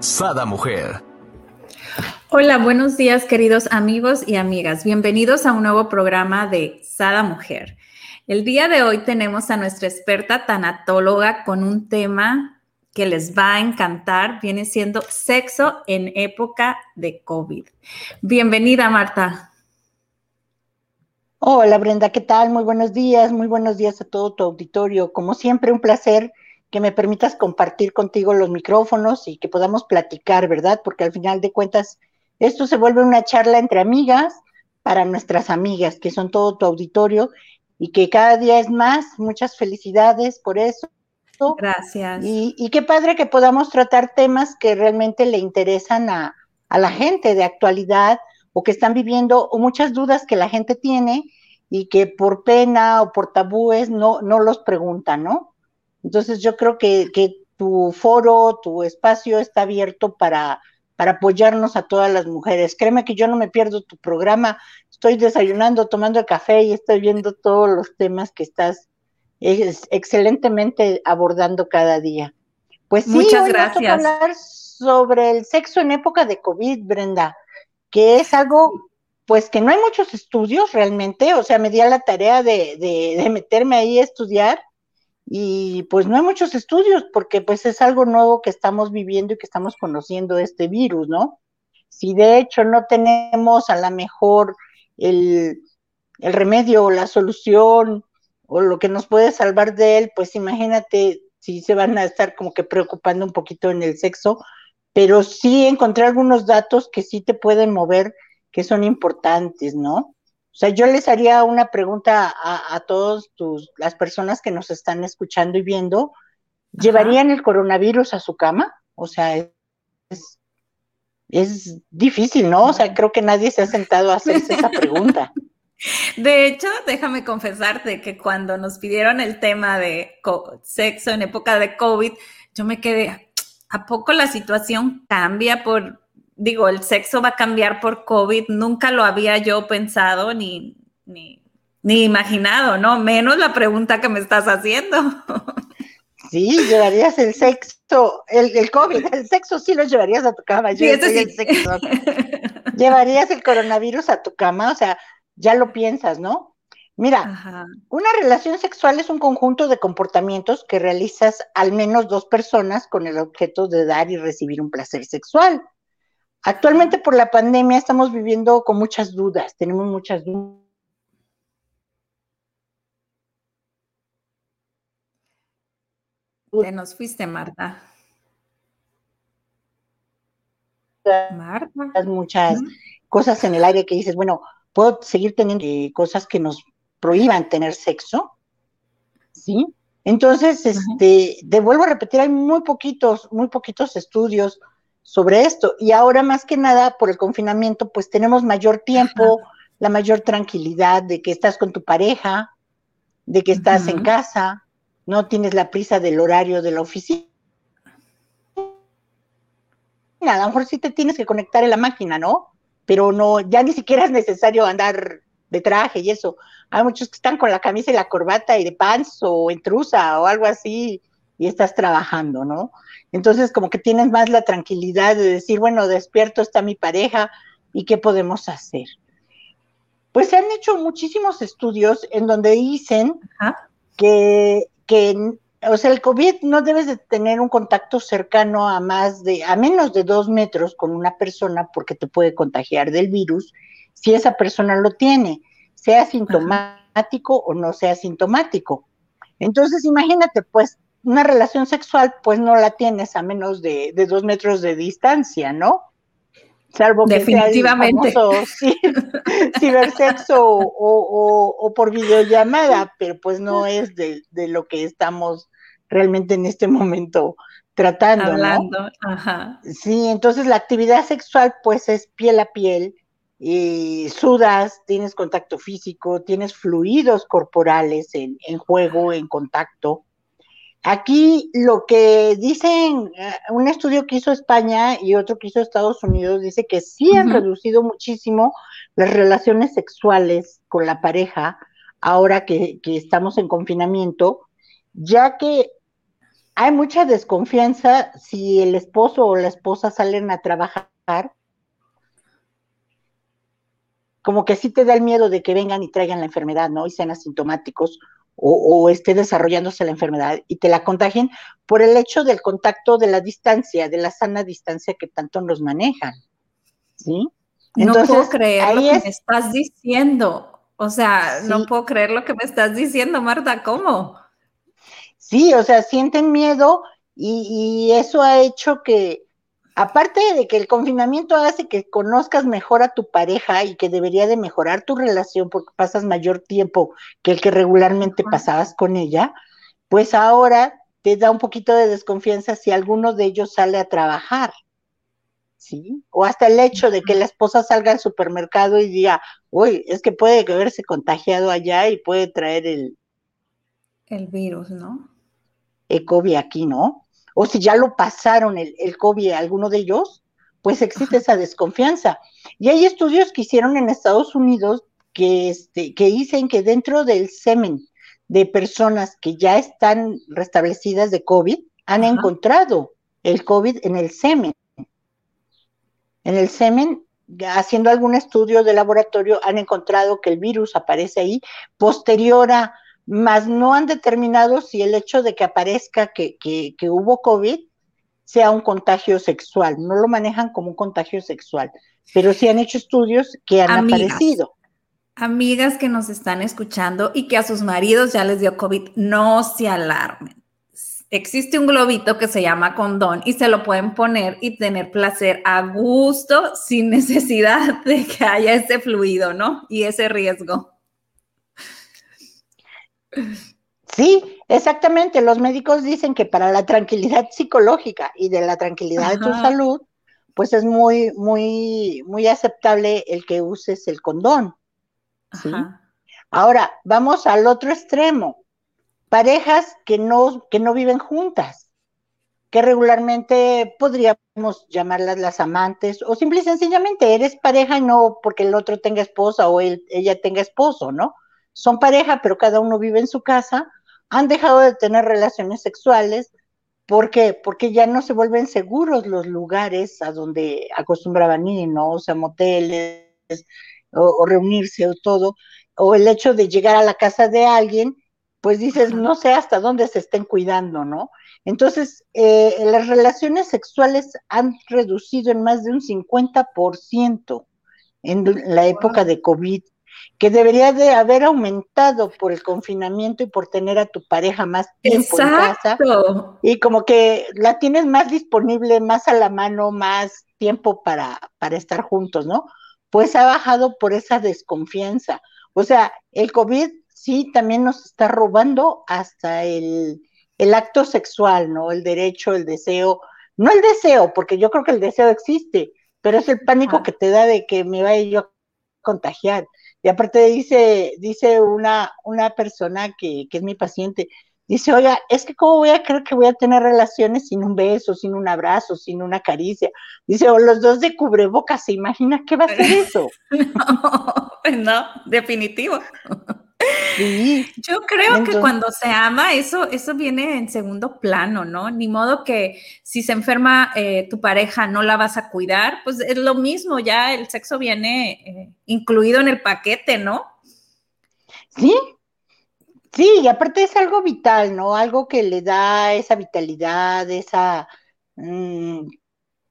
Sada Mujer. Hola, buenos días queridos amigos y amigas. Bienvenidos a un nuevo programa de Sada Mujer. El día de hoy tenemos a nuestra experta tanatóloga con un tema que les va a encantar. Viene siendo sexo en época de COVID. Bienvenida, Marta. Hola, Brenda, ¿qué tal? Muy buenos días, muy buenos días a todo tu auditorio. Como siempre, un placer que me permitas compartir contigo los micrófonos y que podamos platicar, ¿verdad? Porque al final de cuentas, esto se vuelve una charla entre amigas para nuestras amigas, que son todo tu auditorio y que cada día es más. Muchas felicidades por eso. Gracias. Y, qué padre que podamos tratar temas que realmente le interesan a, a la gente de actualidad o que están viviendo o muchas dudas que la gente tiene y que por pena o por tabúes no, no los preguntan, ¿no? Entonces yo creo que, tu foro, tu espacio está abierto para, para apoyarnos a todas las mujeres. Créeme que yo no me pierdo tu programa, estoy desayunando, tomando el café y estoy viendo todos los temas que estás excelentemente abordando cada día. Pues sí, Muchas gracias. Vamos a hablar sobre el sexo en época de COVID, Brenda, que es algo pues que no hay muchos estudios realmente, o sea, me di a la tarea de, de, de meterme ahí a estudiar y pues no hay muchos estudios porque pues es algo nuevo que estamos viviendo y que estamos conociendo este virus, ¿no? Si de hecho no tenemos a lo mejor el, el remedio o la solución o lo que nos puede salvar de él, pues imagínate si se van a estar como que preocupando un poquito en el sexo, pero sí encontrar algunos datos que sí te pueden mover, que son importantes, ¿no? O sea, yo les haría una pregunta a, a todos tus, las personas que nos están escuchando y viendo. ¿Llevarían el coronavirus a su cama? O sea, es, es difícil, ¿no? O sea, creo que nadie se ha sentado a hacerse esa pregunta. De hecho, déjame confesarte que cuando nos pidieron el tema de sexo en época de COVID, yo me quedé, ¿a poco la situación cambia por, digo, el sexo va a cambiar por COVID, nunca lo había yo pensado ni, ni, imaginado, ¿no? Menos la pregunta que me estás haciendo. Sí, llevarías el sexo, el, el, COVID, el sexo sí lo llevarías a tu cama. Sí, el sexo. llevarías el coronavirus a tu cama, o sea, ya lo piensas, ¿no? Mira, una relación sexual es un conjunto de comportamientos que realizas al menos dos personas con el objeto de dar y recibir un placer sexual. Actualmente por la pandemia estamos viviendo con muchas dudas, tenemos muchas dudas. Te nos fuiste, Marta. Marta. Muchas cosas en el aire que dices, bueno, puedo seguir teniendo eh, cosas que nos prohíban tener sexo, ¿sí? Entonces, este, te vuelvo a repetir, hay muy poquitos, muy poquitos estudios sobre esto. Y ahora más que nada, por el confinamiento, pues tenemos mayor tiempo, la mayor tranquilidad de que estás con tu pareja, de que estás en casa, no tienes la prisa del horario de la oficina. A lo mejor sí te tienes que conectar en la máquina, ¿no? Pero no, ya ni siquiera es necesario andar de traje y eso. Hay muchos que están con la camisa y la corbata y de pants o en trusa o algo así y estás trabajando, ¿no? Entonces, como que tienes más la tranquilidad de decir, bueno, despierto está mi pareja y qué podemos hacer. Pues se han hecho muchísimos estudios en donde dicen que, que, o sea, el COVID no debes de tener un contacto cercano a más de, a menos de dos metros con una persona porque te puede contagiar del virus si esa persona lo tiene, sea sintomático o no sea sintomático. Entonces, imagínate, pues una relación sexual, pues no la tienes a menos de, dos metros de distancia, ¿no? Salvo que Definitivamente. sea sí, cibersexo o, o, por videollamada, pero pues no es de, de, lo que estamos realmente en este momento tratando. Hablando, ajá. Sí, entonces la actividad sexual pues es piel a piel, y sudas, tienes contacto físico, tienes fluidos corporales en, en juego, en contacto. Aquí lo que dicen, eh, un estudio que hizo España y otro que hizo Estados Unidos, dice que sí han reducido muchísimo las relaciones sexuales con la pareja ahora que, que estamos en confinamiento, ya que hay mucha desconfianza si el esposo o la esposa salen a trabajar, como que sí te da el miedo de que vengan y traigan la enfermedad, ¿no? Y sean asintomáticos o, esté desarrollándose la enfermedad y te la contagien por el hecho del contacto de la distancia, de la sana distancia que tanto nos manejan. ¿Sí? no puedo creer lo que me estás diciendo. O sea, no puedo creer lo que me estás diciendo, Marta. ¿Cómo? Sí, o sea, sienten miedo y eso ha hecho que, aparte de que el confinamiento hace que conozcas mejor a tu pareja y que debería de mejorar tu relación porque pasas mayor tiempo que el que regularmente pasabas con ella, pues ahora te da un poquito de desconfianza si alguno de ellos sale a trabajar. ¿Sí? O hasta el hecho de que la esposa salga al supermercado y diga, uy, es que puede haberse contagiado allá y puede traer el... El virus, ¿no? El COVID aquí, ¿no? O si ya lo pasaron el, el COVID a alguno de ellos, pues existe esa desconfianza. Y hay estudios que hicieron en Estados Unidos que, este, que dicen que dentro del semen de personas que ya están restablecidas de COVID, han encontrado el COVID en el semen. En el semen, haciendo algún estudio de laboratorio, han encontrado que el virus aparece ahí posterior a más no han determinado si el hecho de que aparezca que, hubo COVID sea un contagio sexual. No lo manejan como un contagio sexual, pero sí han hecho estudios que han aparecido. Amigas que nos están escuchando y que a sus maridos ya les dio COVID, no se alarmen. Existe un globito que se llama condón y se lo pueden poner y tener placer a gusto sin necesidad de que haya ese fluido, ¿no? Y ese riesgo. Sí, exactamente. Los médicos dicen que para la tranquilidad psicológica y de la tranquilidad de tu salud, pues es muy, muy, muy aceptable el que uses el condón. Ahora, vamos al otro extremo. Parejas que no, que no viven juntas, que regularmente podríamos llamarlas las amantes, o simple y sencillamente eres pareja y no porque el otro tenga esposa o él, ella tenga esposo, ¿no? Son pareja, pero cada uno vive en su casa, han dejado de tener relaciones sexuales. ¿Por qué? Porque ya no se vuelven seguros los lugares a donde acostumbraban ir, ¿no? O sea, moteles o, reunirse o todo. O el hecho de llegar a la casa de alguien, pues dices, no sé hasta dónde se estén cuidando, ¿no? Entonces, eh, las relaciones sexuales han reducido en más de un 50% en la época de COVID que debería de haber aumentado por el confinamiento y por tener a tu pareja más tiempo en casa. Y como que la tienes más disponible, más a la mano, más tiempo para, para estar juntos, ¿no? Pues ha bajado por esa desconfianza. O sea, el COVID sí también nos está robando hasta el, el acto sexual, ¿no? El derecho, el deseo. No el deseo, porque yo creo que el deseo existe, pero es el pánico que te da de que me vaya yo a contagiar. Y aparte dice, dice una, una persona que, que es mi paciente, dice, oiga, es que cómo voy a creer que voy a tener relaciones sin un beso, sin un abrazo, sin una caricia. Dice, o los dos de cubrebocas, ¿se imagina qué va a ser eso? no, no, definitivo. Yo creo que cuando se ama, eso, eso viene en segundo plano, ¿no? Ni modo que si se enferma eh, tu pareja no la vas a cuidar, pues es lo mismo, ya el sexo viene eh, incluido en el paquete, ¿no? Sí, sí, y aparte es algo vital, ¿no? Algo que le da esa vitalidad, esa mm,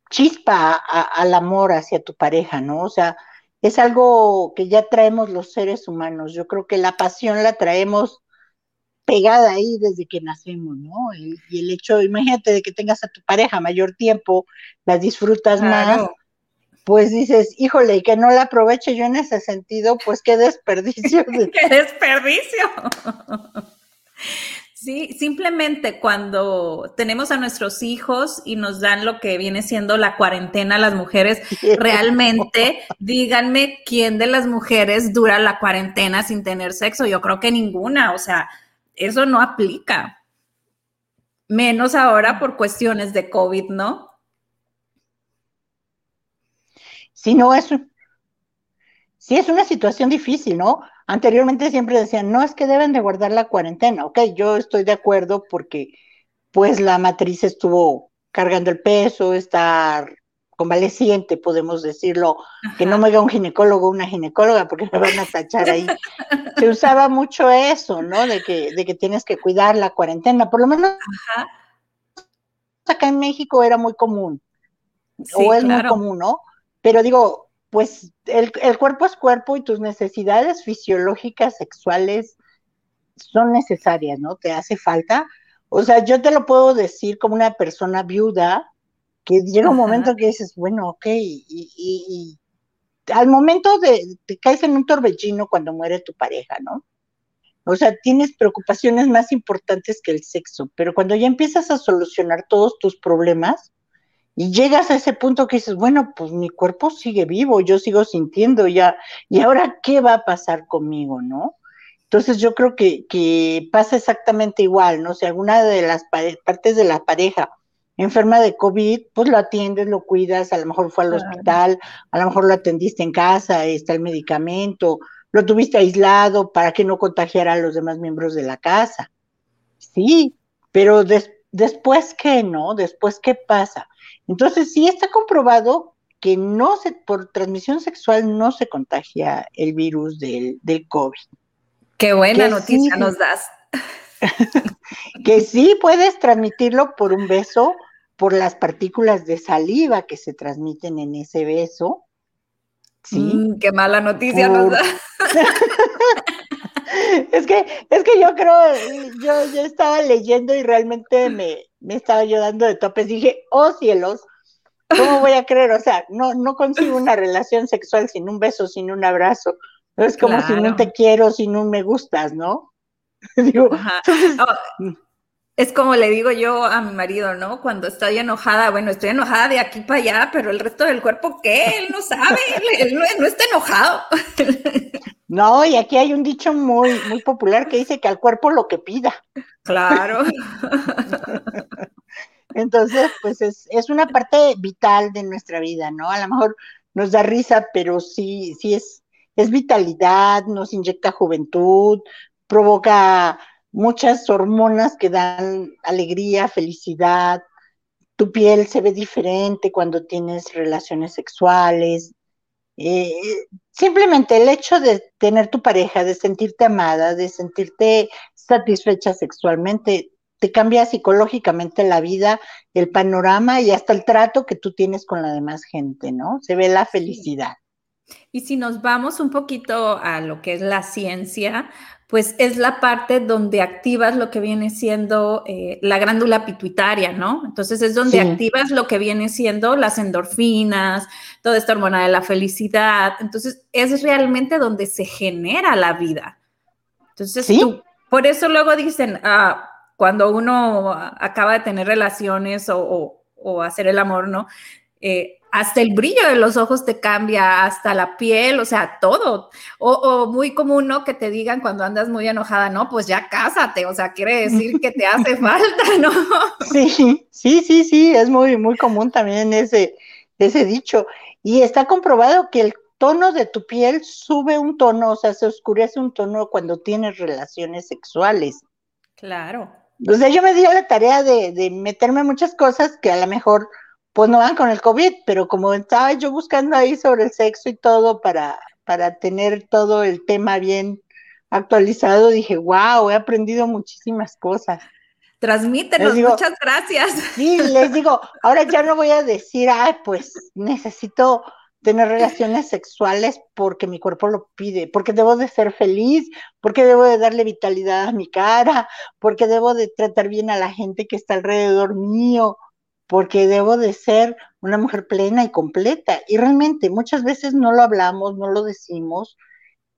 chispa al amor hacia tu pareja, ¿no? O sea, es algo que ya traemos los seres humanos. Yo creo que la pasión la traemos pegada ahí desde que nacemos, ¿no? Y, el hecho, imagínate de que tengas a tu pareja mayor tiempo, la disfrutas más, pues dices, híjole, y que no la aproveche yo en ese sentido, pues qué desperdicio. qué desperdicio. Sí, simplemente cuando tenemos a nuestros hijos y nos dan lo que viene siendo la cuarentena, las mujeres, realmente díganme quién de las mujeres dura la cuarentena sin tener sexo. Yo creo que ninguna, o sea, eso no aplica. Menos ahora por cuestiones de COVID, ¿no? Sí, no, es, sí es una situación difícil, ¿no? Anteriormente siempre decían, no, es que deben de guardar la cuarentena. Ok, yo estoy de acuerdo porque pues la matriz estuvo cargando el peso, está convaleciente, podemos decirlo, que no me vea un ginecólogo o una ginecóloga porque me van a tachar ahí. Se usaba mucho eso, ¿no? De que, de que tienes que cuidar la cuarentena, por lo menos acá en México era muy común, o es muy común, ¿no? Pero digo, pues el, cuerpo es cuerpo y tus necesidades fisiológicas sexuales son necesarias, ¿no? Te hace falta. O sea, yo te lo puedo decir como una persona viuda, que llega un momento que dices, bueno, ok, y, al momento de, te caes en un torbellino cuando muere tu pareja, ¿no? O sea, tienes preocupaciones más importantes que el sexo, pero cuando ya empiezas a solucionar todos tus problemas, y llegas a ese punto que dices, bueno, pues mi cuerpo sigue vivo, yo sigo sintiendo ya, y ahora, ¿qué va a pasar conmigo, no? Entonces yo creo que, que pasa exactamente igual, ¿no? Si alguna de las partes de la pareja enferma de COVID, pues lo atiendes, lo cuidas, a lo mejor fue al hospital, a lo mejor lo atendiste en casa, está el medicamento, lo tuviste aislado para que no contagiara a los demás miembros de la casa. Sí, pero después qué, ¿no? Después qué pasa. Entonces, sí está comprobado que no se, por transmisión sexual no se contagia el virus del, del COVID. Qué buena noticia nos das. que sí puedes transmitirlo por un beso, por las partículas de saliva que se transmiten en ese beso. Sí. Mm, qué mala noticia nos das. es que, es que yo creo, yo, yo estaba leyendo y realmente me, me estaba yo dando de topes. Dije, oh cielos, ¿cómo voy a creer? O sea, no, no consigo una relación sexual sin un beso, sin un abrazo. Es como si no te quiero, sin un me gustas, ¿no? Digo, oh, mm. es como le digo yo a mi marido, ¿no? Cuando estoy enojada, bueno, estoy enojada de aquí para allá, pero el resto del cuerpo, ¿qué? Él no sabe, él, no, no, está enojado. No, y aquí hay un dicho muy, muy popular que dice que al cuerpo lo que pida. Claro. Entonces, pues es, es, una parte vital de nuestra vida, ¿no? A lo mejor nos da risa, pero sí, sí es, es vitalidad, nos inyecta juventud, provoca muchas hormonas que dan alegría, felicidad. Tu piel se ve diferente cuando tienes relaciones sexuales. Eh, simplemente el hecho de tener tu pareja, de sentirte amada, de sentirte satisfecha sexualmente, te cambia psicológicamente la vida, el panorama y hasta el trato que tú tienes con la demás gente, ¿no? Se ve la felicidad. Y si nos vamos un poquito a lo que es la ciencia, pues es la parte donde activas lo que viene siendo eh, la glándula pituitaria, ¿no? Entonces es donde activas lo que viene siendo las endorfinas, toda esta hormona de la felicidad. Entonces es realmente donde se genera la vida. Entonces tú, por eso luego dicen, ah, cuando uno acaba de tener relaciones o, o hacer el amor, ¿no? Eh, hasta el brillo de los ojos te cambia, hasta la piel, o sea, todo. O, muy común, ¿no? Que te digan cuando andas muy enojada, no, pues ya cásate, o sea, quiere decir que te hace falta, ¿no? Sí, sí, sí, sí, es muy, muy común también ese, ese dicho. Y está comprobado que el tono de tu piel sube un tono, o sea, se oscurece un tono cuando tienes relaciones sexuales. Claro. O sea, yo me di la tarea de, de meterme muchas cosas que a lo mejor pues no van con el COVID, pero como estaba yo buscando ahí sobre el sexo y todo para, para tener todo el tema bien actualizado, dije, wow, he aprendido muchísimas cosas. Transmítenos, muchas gracias. Sí, les digo, ahora ya no voy a decir, ay, pues necesito tener relaciones sexuales porque mi cuerpo lo pide, porque debo de ser feliz, porque debo de darle vitalidad a mi cara, porque debo de tratar bien a la gente que está alrededor mío, porque debo de ser una mujer plena y completa. Y realmente muchas veces no lo hablamos, no lo decimos,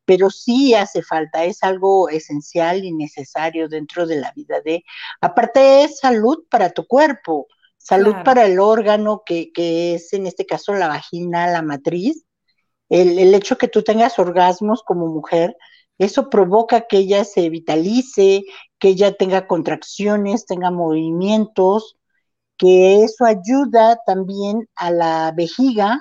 pero sí hace falta, es algo esencial y necesario dentro de la vida de, aparte es salud para tu cuerpo, salud para el órgano que, que, es en este caso la vagina, la matriz, el, el hecho que tú tengas orgasmos como mujer, eso provoca que ella se vitalice, que ella tenga contracciones, tenga movimientos, que eso ayuda también a la vejiga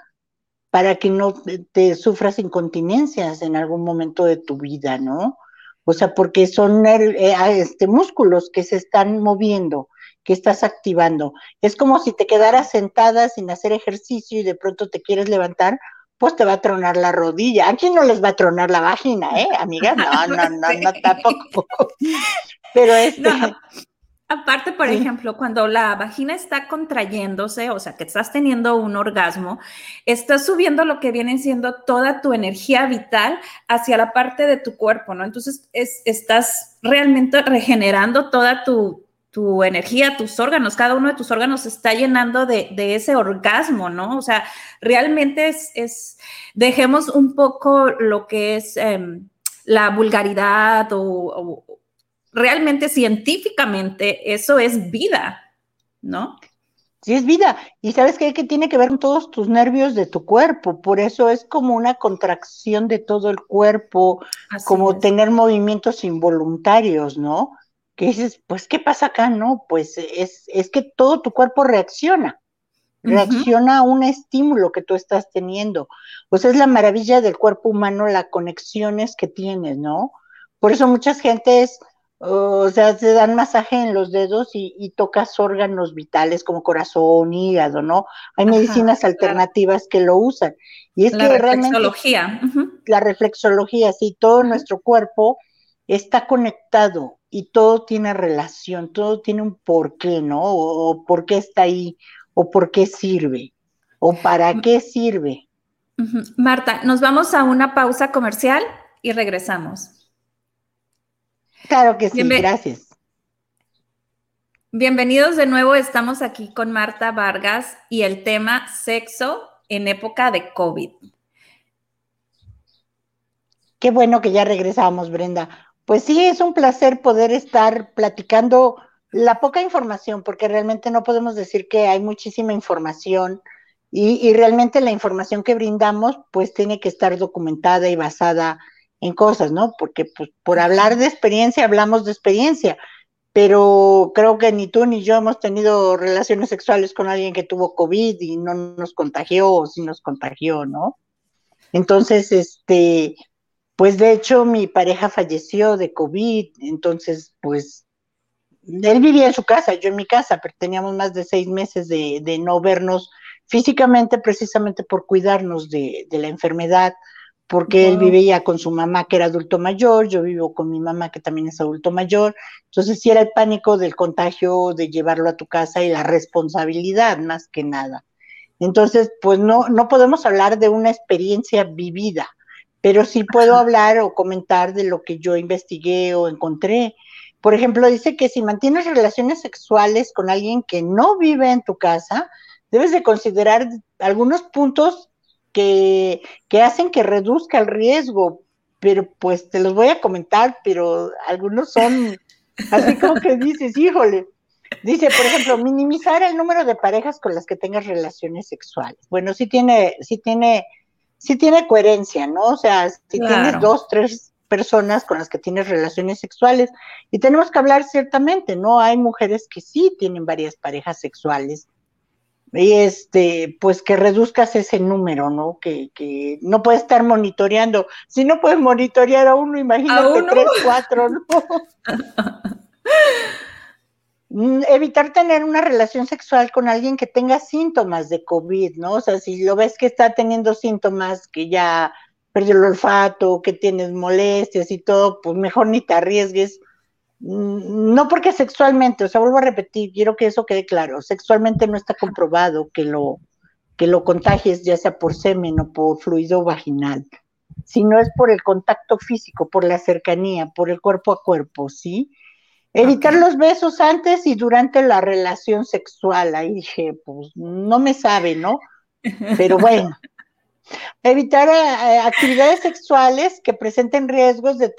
para que no te sufras incontinencias en algún momento de tu vida, ¿no? O sea, porque son eh, este, músculos que se están moviendo, que estás activando. Es como si te quedaras sentada sin hacer ejercicio y de pronto te quieres levantar, pues te va a tronar la rodilla. ¿A quién no les va a tronar la vagina, eh, amigas? No, no, no, no, tampoco. Pero este, Aparte, por ejemplo, cuando la vagina está contrayéndose, o sea, que estás teniendo un orgasmo, estás subiendo lo que viene siendo toda tu energía vital hacia la parte de tu cuerpo, ¿no? Entonces, es, estás realmente regenerando toda tu, energía, tus órganos, cada uno de tus órganos se está llenando de, ese orgasmo, ¿no? O sea, realmente es, dejemos un poco lo que es em, la vulgaridad o, realmente científicamente eso es vida, ¿no? Sí, es vida. Y sabes qué? que tiene que ver con todos tus nervios de tu cuerpo. Por eso es como una contracción de todo el cuerpo, como tener movimientos involuntarios, ¿no? Que dices, pues, ¿qué pasa acá? No, pues es, es que todo tu cuerpo reacciona. Reacciona a un estímulo que tú estás teniendo. Pues es la maravilla del cuerpo humano, las conexiones que tienes, ¿no? Por eso muchas gentes o sea, se dan masaje en los dedos y, tocas órganos vitales como corazón, hígado, ¿no? Hay medicinas alternativas que lo usan. Y es la que reflexología. realmente la reflexología, sí, todo nuestro cuerpo está conectado y todo tiene relación, todo tiene un porqué, ¿no? O, por qué está ahí, o por qué sirve, o para qué sirve. Marta, nos vamos a una pausa comercial y regresamos. Claro que sí, gracias. Bienvenidos de nuevo, estamos aquí con Marta Vargas y el tema sexo en época de COVID. Qué bueno que ya regresamos, Brenda. Pues sí, es un placer poder estar platicando la poca información, porque realmente no podemos decir que hay muchísima información y, y realmente la información que brindamos pues tiene que estar documentada y basada en cosas, ¿no? Porque pues, por hablar de experiencia hablamos de experiencia, pero creo que ni tú ni yo hemos tenido relaciones sexuales con alguien que tuvo COVID y no nos contagió o sí nos contagió, ¿no? Entonces, este, pues de hecho mi pareja falleció de COVID, entonces pues él vivía en su casa, yo en mi casa, pero teníamos más de seis meses de, de no vernos físicamente precisamente por cuidarnos de, de la enfermedad porque él vivía con su mamá que era adulto mayor, yo vivo con mi mamá que también es adulto mayor, entonces sí era el pánico del contagio, de llevarlo a tu casa y la responsabilidad más que nada. Entonces, pues no, no podemos hablar de una experiencia vivida, pero sí puedo hablar o comentar de lo que yo investigué o encontré. Por ejemplo, dice que si mantienes relaciones sexuales con alguien que no vive en tu casa, debes de considerar algunos puntos que, hacen que reduzca el riesgo, pero pues te los voy a comentar, pero algunos son así como que dices, híjole. Dice, por ejemplo, minimizar el número de parejas con las que tengas relaciones sexuales. Bueno, sí tiene, sí tiene, sí tiene coherencia, ¿no? O sea, si tienes dos, tres personas con las que tienes relaciones sexuales, y tenemos que hablar ciertamente, ¿no? Hay mujeres que sí tienen varias parejas sexuales, y este, pues que reduzcas ese número, ¿no? Que, que no puedes estar monitoreando. Si no puedes monitorear a uno, imagínate tres, cuatro, ¿no? Mm, evitar tener una relación sexual con alguien que tenga síntomas de COVID, ¿no? O sea, si lo ves que está teniendo síntomas, que ya perdió el olfato, que tienes molestias y todo, pues mejor ni te arriesgues no porque sexualmente, o sea, vuelvo a repetir, quiero que eso quede claro, sexualmente no está comprobado que lo, que lo contagies ya sea por semen o por fluido vaginal, sino es por el contacto físico, por la cercanía, por el cuerpo a cuerpo, ¿sí? Evitar los besos antes y durante la relación sexual, ahí dije, pues no me sabe, ¿no? Pero bueno, Evitar eh, actividades sexuales que presenten riesgos de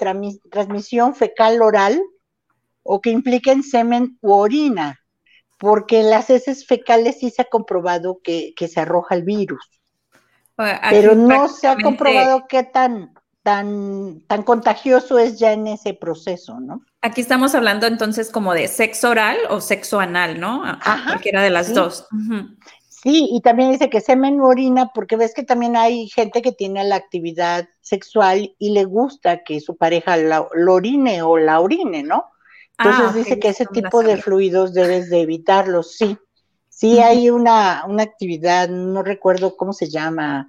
transmisión fecal oral o que impliquen semen u orina, porque en las heces fecales sí se ha comprobado que, se arroja el virus. Pero no se ha comprobado qué tan, tan, tan contagioso es ya en ese proceso, ¿no? Aquí estamos hablando entonces como de sexo oral o sexo anal, ¿no? cualquiera de las dos. Sí, y también dice que semen u orina, porque ves que también hay gente que tiene la actividad sexual y le gusta que su pareja lo orine o la orine, ¿no? Entonces ah, dice que ese tipo de fluidos debes de evitarlos, sí. Sí hay una, una actividad, no recuerdo cómo se llama,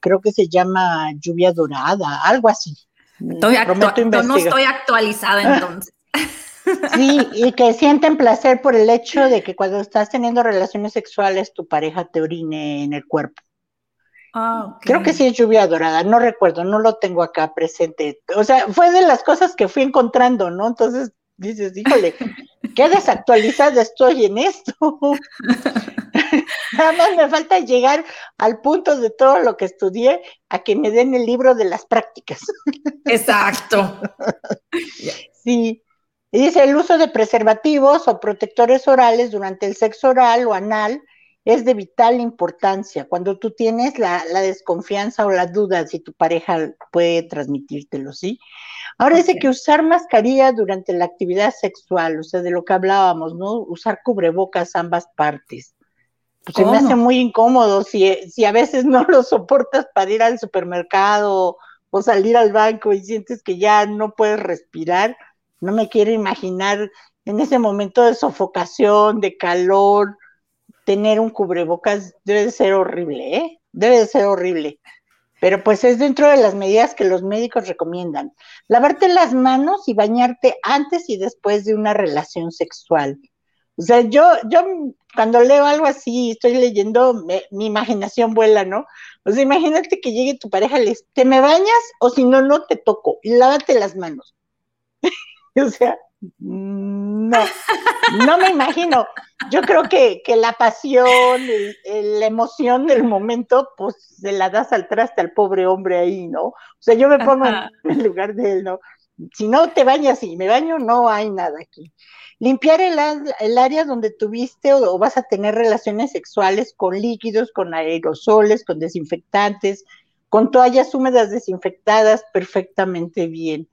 creo que se llama lluvia dorada, algo así. Estoy no estoy actualizada entonces. Sí, y que sienten placer por el hecho de que cuando estás teniendo relaciones sexuales tu pareja te orine en el cuerpo. Ah, Creo que sí es lluvia dorada, no recuerdo, no lo tengo acá presente. O sea, fue de las cosas que fui encontrando, ¿no? Entonces dices, híjole, qué desactualizada estoy en esto. Nada más me falta llegar al punto de todo lo que estudié a que me den el libro de las prácticas. Exacto. Sí, y dice, el uso de preservativos o protectores orales durante el sexo oral o anal es de vital importancia cuando tú tienes la, desconfianza o la duda si tu pareja puede transmitírtelo, ¿sí? Ahora dice que usar mascarilla durante la actividad sexual, o sea, de lo que hablábamos, ¿no? Usar cubrebocas ambas partes. Pues se me hace muy incómodo si, si a veces no lo soportas para ir al supermercado o salir al banco y sientes que ya no puedes respirar no me quiero imaginar en ese momento de sofocación, de calor, tener un cubrebocas debe de ser horrible, ¿eh? Debe de ser horrible. Pero pues es dentro de las medidas que los médicos recomiendan. Lavarte las manos y bañarte antes y después de una relación sexual. O sea, yo, yo cuando leo algo así, estoy leyendo, mi imaginación vuela, ¿no? O sea, imagínate que llegue tu pareja y le dice, ¿te me bañas o si no, no te toco? Y lávate las manos. O sea, no, no me imagino. Yo creo que, la pasión, la emoción del momento, pues se la das al traste al pobre hombre ahí, ¿no? O sea, yo me pongo en el lugar de él, ¿no? Si no te bañas y me baño, no hay nada aquí. Limpiar el, el área donde tuviste o, vas a tener relaciones sexuales con líquidos, con aerosoles, con desinfectantes, con toallas húmedas desinfectadas perfectamente bien.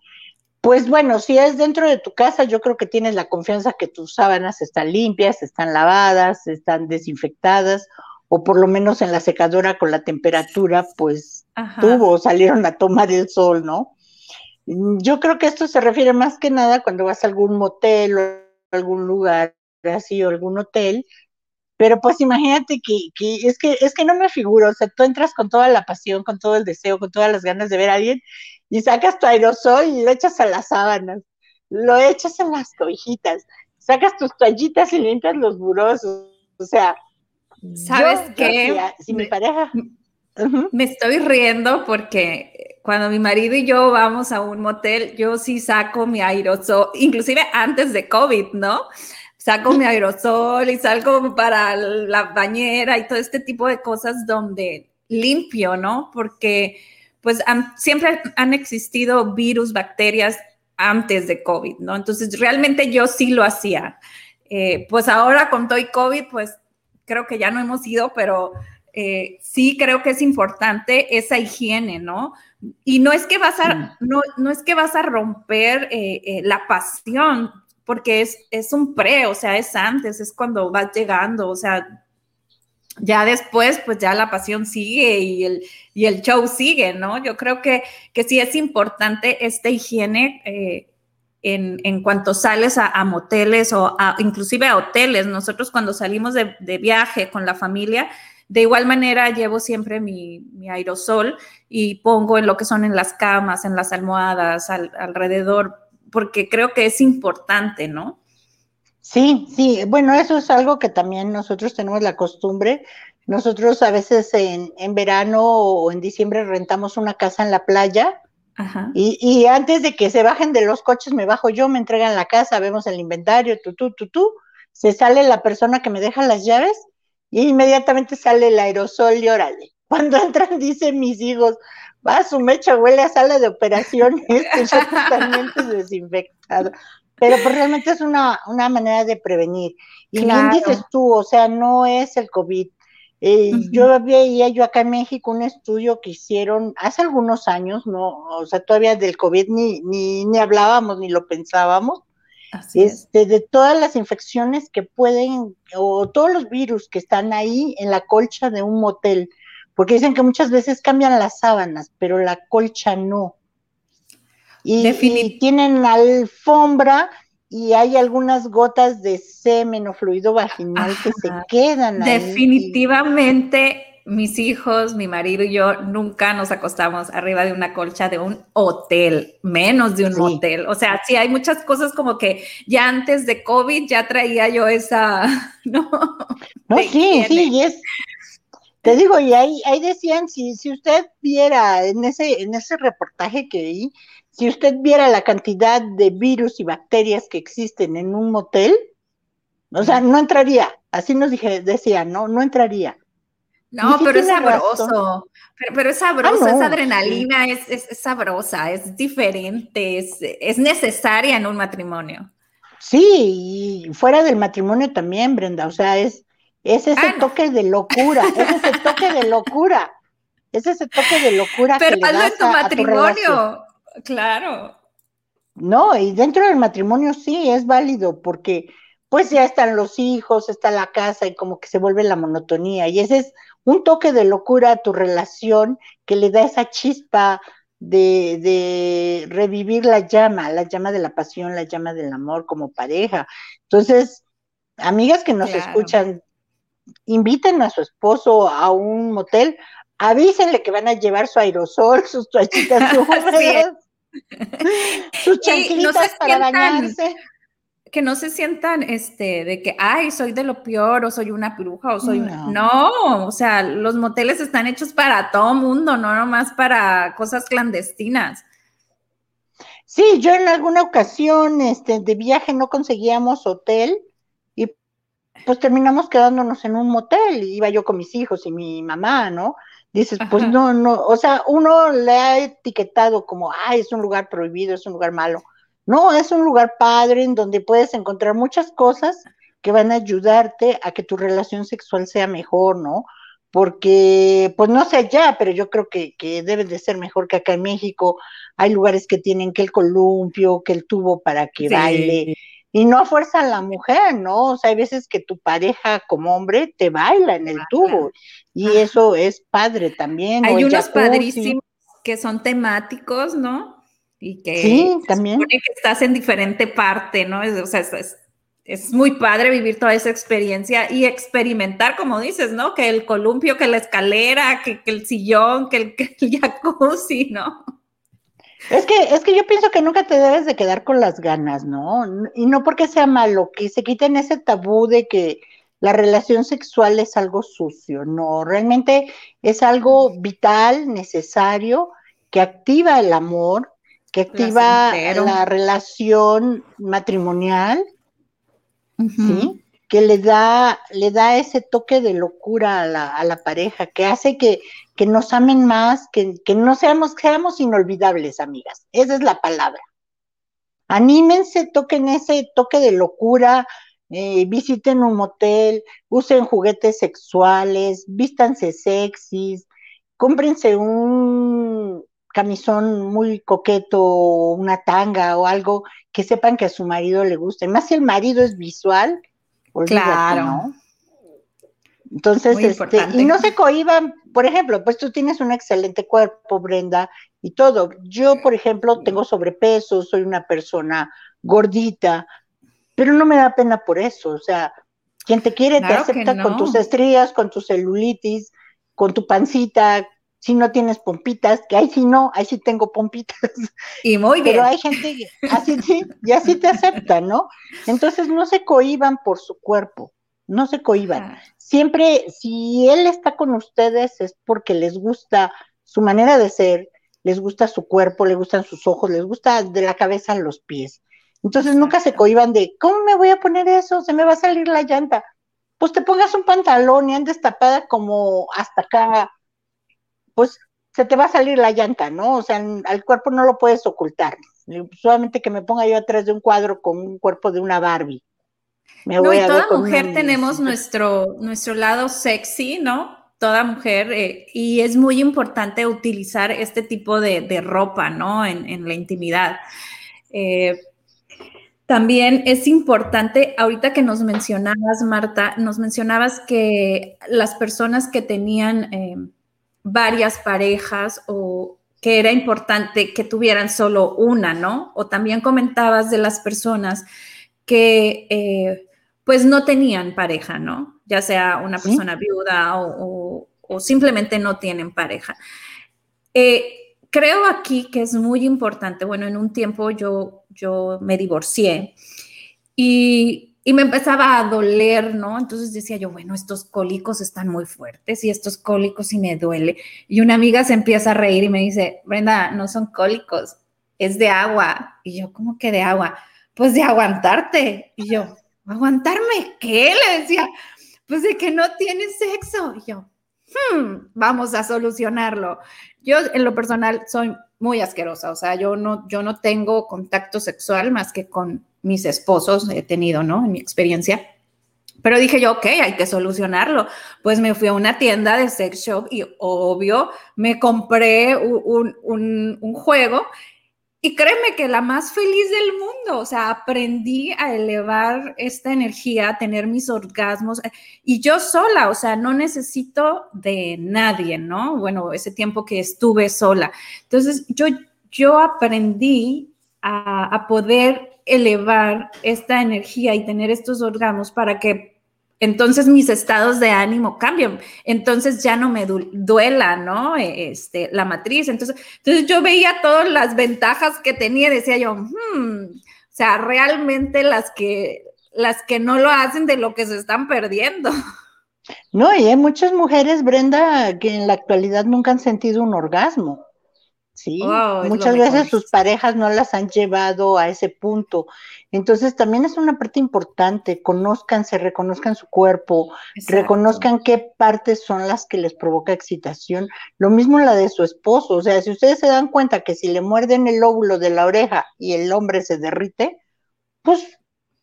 Pues bueno, si es dentro de tu casa, yo creo que tienes la confianza que tus sábanas están limpias, están lavadas, están desinfectadas, o por lo menos en la secadora con la temperatura, pues tuvo, salieron a tomar el sol, ¿no? Yo creo que esto se refiere más que nada cuando vas a algún motel o algún lugar así o algún hotel, pero pues imagínate que, que, es que es que no me figuro, o sea, tú entras con toda la pasión, con todo el deseo, con todas las ganas de ver a alguien y sacas tu aerosol y lo echas a las sábanas, lo echas en las cobijitas, sacas tus toallitas y limpias los burosos. O sea, ¿sabes qué? Si mi pareja. Me estoy riendo porque cuando mi marido y yo vamos a un motel, yo sí saco mi aerosol, inclusive antes de COVID, ¿no? Saco mi aerosol y salgo para la bañera y todo este tipo de cosas donde limpio, ¿no? Porque pues siempre han existido virus, bacterias antes de COVID, ¿no? Entonces, realmente yo sí lo hacía. Eh, pues ahora con todo COVID, pues creo que ya no hemos ido, pero eh, sí creo que es importante esa higiene, ¿no? Y no es que vas a, no, no es que vas a romper eh, la pasión, porque es, es un pre, o sea, es antes, es cuando vas llegando, o sea, ya después, pues ya la pasión sigue y el, y el show sigue, ¿no? Yo creo que, que sí es importante esta higiene eh, en, en, cuanto sales a, moteles o inclusive a hoteles. Nosotros cuando salimos de, viaje con la familia, de igual manera llevo siempre mi, aerosol y pongo en lo que son en las camas, en las almohadas, alrededor, porque creo que es importante, ¿no? Sí, sí, bueno, eso es algo que también nosotros tenemos la costumbre. Nosotros a veces en, en verano o en diciembre rentamos una casa en la playa Y, y, antes de que se bajen de los coches me bajo yo, me entregan la casa, vemos el inventario, tú, tú, tú, tú, se sale la persona que me deja las llaves y inmediatamente sale el aerosol y órale. cuando entran dicen mis hijos, va, su mecha huele a sala de operaciones, totalmente desinfectado. Pero pues realmente es una, una manera de prevenir. Y bien dices tú, o sea, no es el COVID. Eh, yo veía yo acá en México un estudio que hicieron hace algunos años, no, o sea, todavía del COVID ni, ni, ni hablábamos ni lo pensábamos, este, de todas las infecciones que pueden, o todos los virus que están ahí en la colcha de un motel, porque dicen que muchas veces cambian las sábanas, pero la colcha no. Y, tienen alfombra y hay algunas gotas de semen o fluido vaginal que se quedan ahí. Definitivamente mis hijos, mi marido y yo nunca nos acostamos arriba de una colcha de un hotel, menos de un hotel. O sea, sí hay muchas cosas como que ya antes de COVID ya traía yo esa, ¿no? No, sí, sí, y es, te digo, y ahí, ahí decían, si, si usted viera en ese, en ese reportaje que vi, si usted viera la cantidad de virus y bacterias que existen en un motel, o sea, no entraría, así nos dije, decía, no, no entraría. No, pero es sabroso, pero, es sabroso, ah, esa adrenalina es, es, sabrosa, es diferente, es, es necesaria en un matrimonio. Sí, y fuera del matrimonio también, Brenda, o sea, es, es ese ah, toque de locura, es ese toque de locura, es ese toque de locura pero que le das en tu matrimonio. Claro. No, y dentro del matrimonio sí es válido porque pues ya están los hijos, está la casa y como que se vuelve la monotonía. Y ese es un toque de locura a tu relación que le da esa chispa de, de revivir la llama, la llama de la pasión, la llama del amor como pareja. Entonces, amigas que nos escuchan, inviten a su esposo a un motel, avísenle que van a llevar su aerosol, sus toallitas húmedas, sus chanclitas para bañarse. Que no se sientan este, de que, ay, soy de lo peor, o soy una bruja, o soy no. no, o sea, los moteles están hechos para todo mundo, no nomás para cosas clandestinas. Sí, yo en alguna ocasión este, de viaje no conseguíamos hotel pues terminamos quedándonos en un motel. Iba yo con mis hijos y mi mamá, ¿no? Dices, pues no, no, o sea, uno le ha etiquetado como, ay, es un lugar prohibido, es un lugar malo. No, es un lugar padre en donde puedes encontrar muchas cosas que van a ayudarte a que tu relación sexual sea mejor, ¿no? Porque, pues no sé ya, pero yo creo que, que debe de ser mejor que acá en México. Hay lugares que tienen que el columpio, que el tubo para que baile, y no a fuerza la mujer, ¿no? O sea, hay veces que tu pareja como hombre te baila en el tubo y eso es padre también. Hay unos padrísimos que son temáticos, ¿no? Y que sí, también. que estás en diferente parte, ¿no? o sea, es, es, muy padre vivir toda esa experiencia y experimentar, como dices, ¿no? Que el columpio, que la escalera, que, el sillón, que el, que el jacuzzi, ¿no? Es que, es que yo pienso que nunca te debes de quedar con las ganas, ¿no? Y no porque sea malo, que se quiten ese tabú de que la relación sexual es algo sucio, no, realmente es algo vital, necesario, que activa el amor, que activa la relación matrimonial, ¿sí? que le da, le da ese toque de locura a la, a la pareja, que hace que, que nos amen más, que, que no seamos, seamos inolvidables, amigas. Esa es la palabra. Anímense, toquen ese toque de locura, eh, visiten un motel, usen juguetes sexuales, vístanse sexys, cómprense un camisón muy coqueto, una tanga o algo que sepan que a su marido le gusta. Y más si el marido es visual, claro. ¿no? Entonces, este, y no se cohiban, por ejemplo, pues tú tienes un excelente cuerpo, Brenda, y todo. Yo, por ejemplo, tengo sobrepeso, soy una persona gordita, pero no me da pena por eso. O sea, quien te quiere te acepta con tus estrías, con tu celulitis, con tu pancita, si no tienes pompitas, que ahí sí no, ahí sí tengo pompitas. Y muy bien. Pero hay gente que así sí, y así te acepta, ¿no? Entonces no se cohiban por su cuerpo, no se cohiban. Siempre, si él está con ustedes es porque les gusta su manera de ser, les gusta su cuerpo, les gustan sus ojos, les gusta de la cabeza a los pies. Entonces nunca se cohiban de, ¿cómo me voy a poner eso? Se me va a salir la llanta. Pues te pongas un pantalón y andes tapada como hasta acá pues se te va a salir la llanta, ¿no? O sea, al cuerpo no lo puedes ocultar. Solamente que me ponga yo atrás de un cuadro con un cuerpo de una Barbie. Me voy y toda mujer tenemos nuestro, nuestro lado sexy, ¿no? Toda mujer, eh, y es muy importante utilizar este tipo de, ropa, ¿no? En, la intimidad. Eh, también es importante, ahorita que nos mencionabas, Marta, nos mencionabas que las personas que tenían eh, varias parejas o que era importante que tuvieran solo una, ¿no? O también comentabas de las personas que eh, pues no tenían pareja, ¿no? Ya sea una persona viuda o, simplemente no tienen pareja. Eh, creo aquí que es muy importante, bueno, en un tiempo yo, yo me divorcié y, me empezaba a doler, ¿no? Entonces decía yo, bueno, estos cólicos están muy fuertes y estos cólicos y me duele. Y una amiga se empieza a reír y me dice, Brenda, no son cólicos, es de agua. Y yo, ¿cómo que de agua? Pues de aguantarte. Y yo, ¿aguantarme qué? Le decía, pues de que no tienes sexo. Y yo, hmm, vamos a solucionarlo. Yo en lo personal soy muy asquerosa, o sea, yo no, yo no tengo contacto sexual más que con mis esposos, he tenido, ¿no? En mi experiencia. Pero dije yo, ok, hay que solucionarlo. Pues me fui a una tienda de sex shop y obvio me compré un, un, un juego y créeme que la más feliz del mundo, o sea, aprendí a elevar esta energía, a tener mis orgasmos y yo sola, o sea, no necesito de nadie, ¿no? Bueno, ese tiempo que estuve sola. Entonces, yo, yo aprendí a, a poder elevar esta energía y tener estos orgasmos para que entonces mis estados de ánimo cambian, entonces ya no me duela, ¿no? E, este, la matriz, entonces, entonces yo veía todas las ventajas que tenía, decía yo, hmm, o sea, realmente las que, las que no lo hacen de lo que se están perdiendo. No, y hay muchas mujeres, Brenda, que en la actualidad nunca han sentido un orgasmo. Sí, muchas veces sus parejas no las han llevado a ese punto. Entonces también es una parte importante, conózcanse, reconozcan su cuerpo, reconozcan qué partes son las que les provoca excitación. Lo mismo la de su esposo, o sea, si ustedes se dan cuenta que si le muerden el óvulo de la oreja y el hombre se derrite, pues,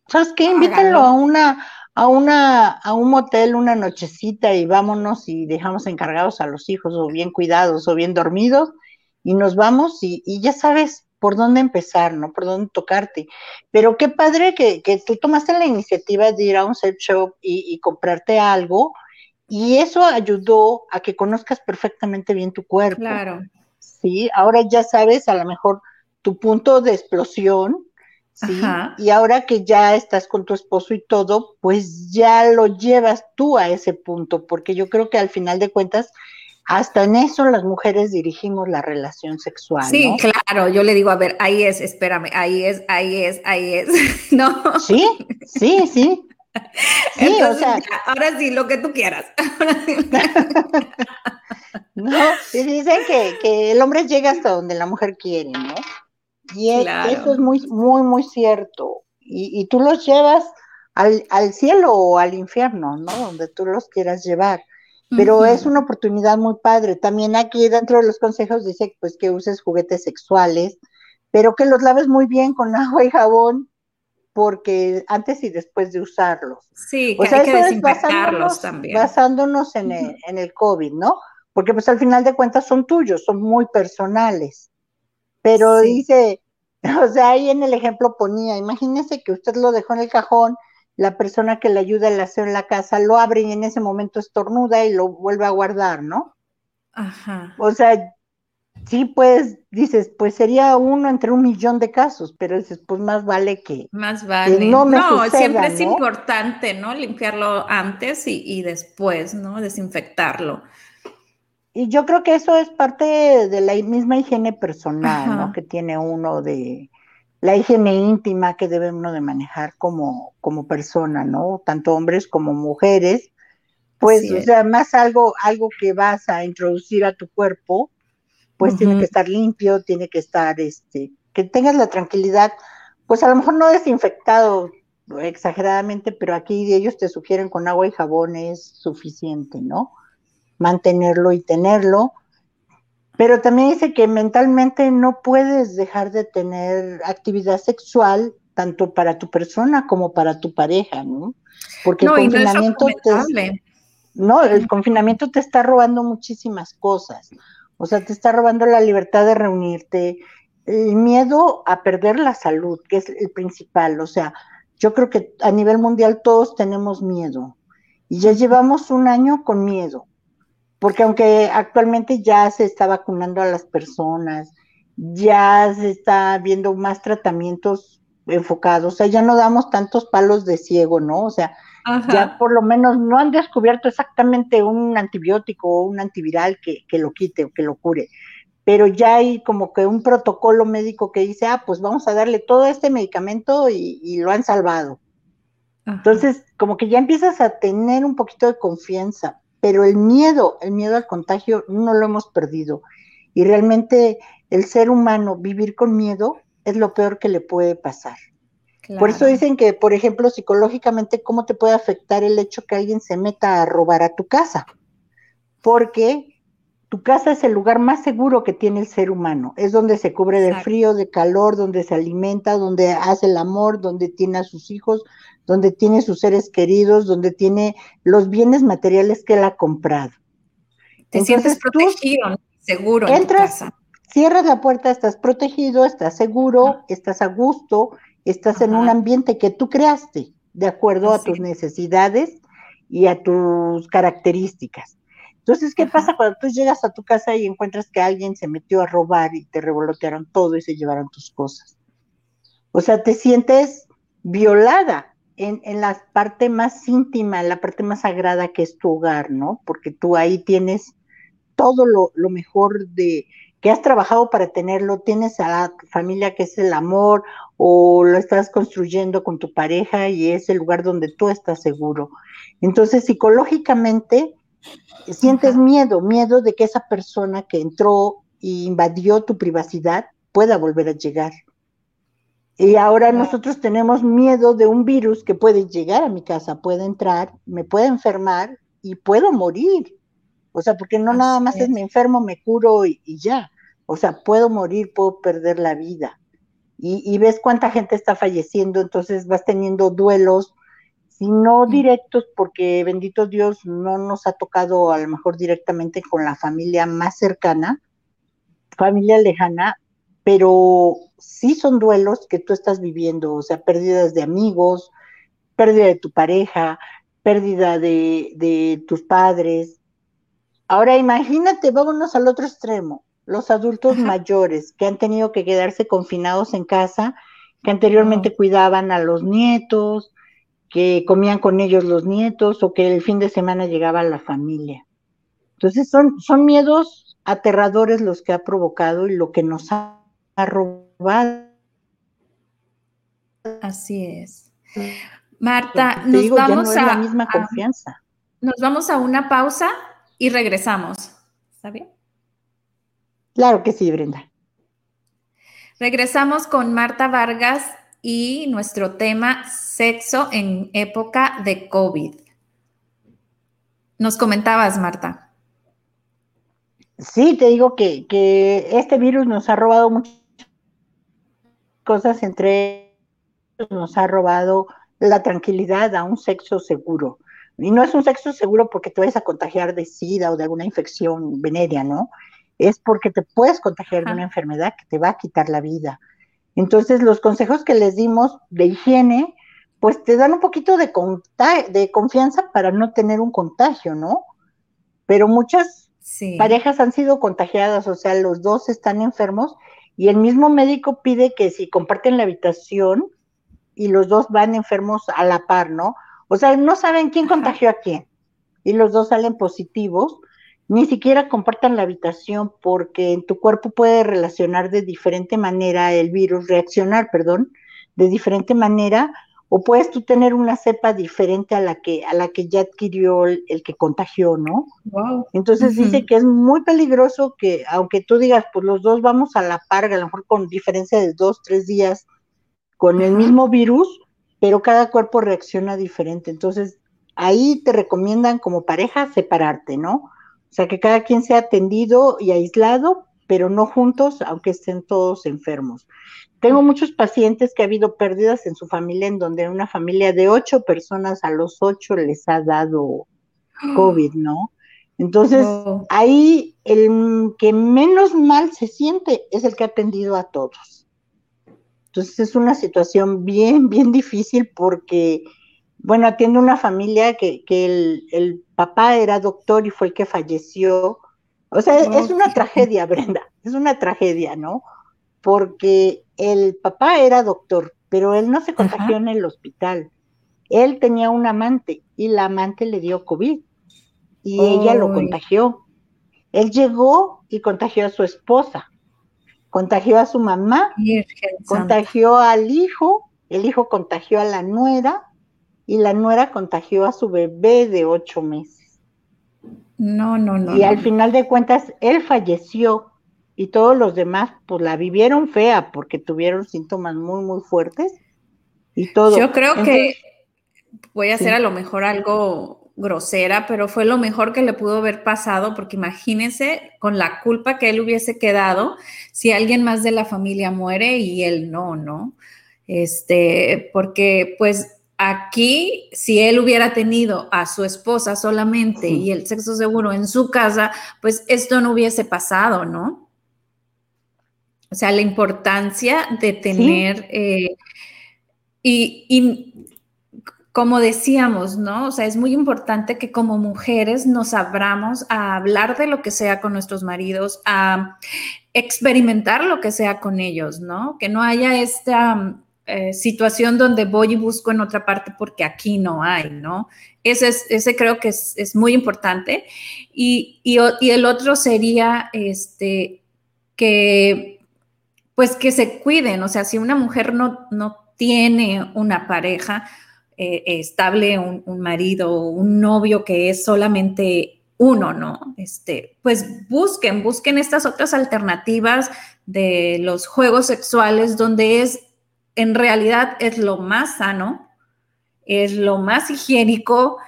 ¿sabes qué? Invítenlo a una, a una, a un motel una nochecita y vámonos y dejamos encargados a los hijos o bien cuidados o bien dormidos y nos vamos y, ya sabes por dónde empezar, ¿no? Por dónde tocarte. Pero qué padre que, tú tomaste la iniciativa de ir a un sex shop y, comprarte algo y eso ayudó a que conozcas perfectamente bien tu cuerpo. Claro. Sí, ahora ya sabes a lo mejor tu punto de explosión, ¿sí? Y ahora que ya estás con tu esposo y todo, pues ya lo llevas tú a ese punto, porque yo creo que al final de cuentas hasta en eso las mujeres dirigimos la relación sexual. Sí, claro, yo le digo, a ver, ahí es, espérame, ahí es, ahí es, ahí es, ¿no? Sí, sí, sí. Sí, o sea, ahora sí, lo que tú quieras. no, dicen que, que, el hombre llega hasta donde la mujer quiere, ¿no? Y eso es muy, muy, muy cierto. Y, y tú los llevas al, al cielo o al infierno, ¿no? Donde tú los quieras llevar pero es una oportunidad muy padre. También aquí dentro de los consejos dice pues que uses juguetes sexuales, pero que los laves muy bien con agua y jabón, porque antes y después de usarlos. Sí, que hay que desinfectarlos también. Basándonos en el, en el COVID, ¿no? Porque pues al final de cuentas son tuyos, son muy personales. Pero dice, o sea, ahí en el ejemplo ponía, imagínese que usted lo dejó en el cajón la persona que le ayuda al aseo en la casa lo abre y en ese momento estornuda y lo vuelve a guardar, ¿no? Ajá. O sea, sí, pues dices, pues sería uno entre un millón de casos, pero dices, pues más vale que. Más vale. no, siempre es importante, ¿no? Limpiarlo antes y, después, ¿no? Desinfectarlo. Y yo creo que eso es parte de la misma higiene personal, ¿no? Que tiene uno de, la higiene íntima que debe uno de manejar como, como persona, ¿no? Tanto hombres como mujeres. Pues, o sea, más algo, algo que vas a introducir a tu cuerpo, pues tiene que estar limpio, tiene que estar, este, que tengas la tranquilidad, pues a lo mejor no desinfectado exageradamente, pero aquí ellos te sugieren con agua y jabón es suficiente, ¿no? Mantenerlo y tenerlo Pero también dice que mentalmente no puedes dejar de tener actividad sexual tanto para tu persona como para tu pareja, ¿no? Porque el confinamiento te, no, el confinamiento te está robando muchísimas cosas. O sea, te está robando la libertad de reunirte, el miedo a perder la salud, que es el principal. O sea, yo creo que a nivel mundial todos tenemos miedo. Y ya llevamos un año con miedo. Porque aunque actualmente ya se está vacunando a las personas, ya se está viendo más tratamientos enfocados, o sea, ya no damos tantos palos de ciego, ¿no? O sea, ya por lo menos no han descubierto exactamente un antibiótico o un antiviral que, lo quite o que lo cure, pero ya hay como que un protocolo médico que dice, ah, pues vamos a darle todo este medicamento y, lo han salvado. Entonces, como que ya empiezas a tener un poquito de confianza, pero el miedo, el miedo al contagio no lo hemos perdido. Y realmente el ser humano vivir con miedo es lo peor que le puede pasar. Por eso dicen que, por ejemplo, psicológicamente, ¿cómo te puede afectar el hecho que alguien se meta a robar a tu casa? Porque tu casa es el lugar más seguro que tiene el ser humano. Es donde se cubre de frío, de calor, donde se alimenta, donde hace el amor, donde tiene a sus hijos, donde tiene sus seres queridos, donde tiene los bienes materiales que él ha comprado. Te sientes protegido, seguro. Entras, en tu casa. cierras la puerta, estás protegido, estás seguro, estás a gusto, Estás en un ambiente que tú creaste de acuerdo a tus necesidades y a tus características. Entonces, ¿qué pasa cuando tú llegas a tu casa y encuentras que alguien se metió a robar y te revolotearon todo y se llevaron tus cosas? O sea, te sientes violada en, la parte más íntima, en la parte más sagrada que es tu hogar, ¿no? Porque tú ahí tienes todo lo, lo mejor de, que has trabajado para tenerlo, tienes a la familia que es el amor o lo estás construyendo con tu pareja y es el lugar donde tú estás seguro. Entonces, psicológicamente, sientes miedo, miedo de que esa persona que entró e invadió tu privacidad pueda volver a llegar. Y ahora nosotros tenemos miedo de un virus que puede llegar a mi casa, puede entrar, me puede enfermar y puedo morir. O sea, porque no nada más es. me enfermo, me curo y, ya. O sea, puedo morir, puedo perder la vida. Y, ves cuánta gente está falleciendo, entonces vas teniendo duelos, si no mm. directos, porque bendito Dios no nos ha tocado a lo mejor directamente con la familia más cercana, familia lejana, pero sí son duelos que tú estás viviendo, o sea, pérdidas de amigos, pérdida de tu pareja, pérdida de, de tus padres, Ahora imagínate, vámonos al otro extremo, los adultos mayores que han tenido que quedarse confinados en casa, que anteriormente cuidaban a los nietos, que comían con ellos los nietos o que el fin de semana llegaba la familia. Entonces son, son miedos aterradores los que ha provocado y lo que nos ha, robado. Así es. Marta, nos vamos a la misma confianza. nos vamos a una pausa y regresamos. ¿Está bien? Claro que sí, Brenda. Regresamos con Marta Vargas y nuestro tema sexo en época de COVID. Nos comentabas, Marta. Sí, te digo que, que este virus nos ha robado muchas cosas, entre nos ha robado la tranquilidad a un sexo seguro. Y no es un sexo seguro porque te vayas a contagiar de SIDA o de alguna infección venérea, ¿no? Es porque te puedes contagiar de una enfermedad que te va a quitar la vida. Entonces, los consejos que les dimos de higiene, pues te dan un poquito de, de confianza para no tener un contagio, ¿no? Pero muchas parejas han sido contagiadas, o sea, los dos están enfermos y el mismo médico pide que si comparten la habitación y los dos van enfermos a la par, ¿no? O sea, no saben quién contagió a quién. Y los dos salen positivos. Ni siquiera compartan la habitación porque en tu cuerpo puede relacionar de diferente manera el virus, reaccionar, perdón, de diferente manera, o puedes tú tener una cepa diferente a la que, a la que ya adquirió el, que contagió, ¿no? Wow. Entonces dice que es muy peligroso que, aunque tú digas, pues los dos vamos a la par, a lo mejor con diferencia de dos, tres días, con el mismo virus, pero cada cuerpo reacciona diferente. Entonces, ahí te recomiendan como pareja separarte, ¿no? O sea, que cada quien sea atendido y aislado, pero no juntos, aunque estén todos enfermos. Tengo muchos pacientes que ha habido pérdidas en su familia, en donde una familia de ocho personas a los ocho les ha dado COVID, ¿no? Entonces, ahí el que menos mal se siente es el que ha atendido a todos. Entonces, es una situación bien, bien difícil porque, bueno, atiende una familia que, el, el, papá era doctor y fue el que falleció. O sea, es una tragedia, Brenda, es una tragedia, ¿no? Porque el papá era doctor, pero él no se contagió en el hospital. Él tenía un amante y la amante le dio COVID y ella lo contagió. Él llegó y contagió a su esposa, contagió a su mamá, contagió al hijo, el hijo contagió a la nuera y la nuera contagió a su bebé de ocho meses. No, no, no. Y al final de cuentas, él falleció y todos los demás, pues la vivieron fea porque tuvieron síntomas muy, muy fuertes y todo. Yo creo que voy a hacer a lo mejor algo grosera, pero fue lo mejor que le pudo haber pasado, porque imagínense con la culpa que él hubiese quedado si alguien más de la familia muere y él no, ¿no? Este, porque pues aquí, si él hubiera tenido a su esposa solamente y el sexo seguro en su casa, pues esto no hubiese pasado, ¿no? O sea, la importancia de tener... Eh, y, como decíamos, ¿no? O sea, es muy importante que como mujeres nos abramos a hablar de lo que sea con nuestros maridos, a experimentar lo que sea con ellos, ¿no? Que no haya esta eh, situación donde voy y busco en otra parte porque aquí no hay, ¿no? Ese, es, ese creo que es, muy importante. Y, y, el otro sería este, que, pues que se cuiden, o sea, si una mujer no, no tiene una pareja, eh, estable, un, un, marido, un novio que es solamente uno, ¿no? Este, pues busquen, busquen estas otras alternativas de los juegos sexuales donde es, en realidad es lo más sano, es lo más higiénico,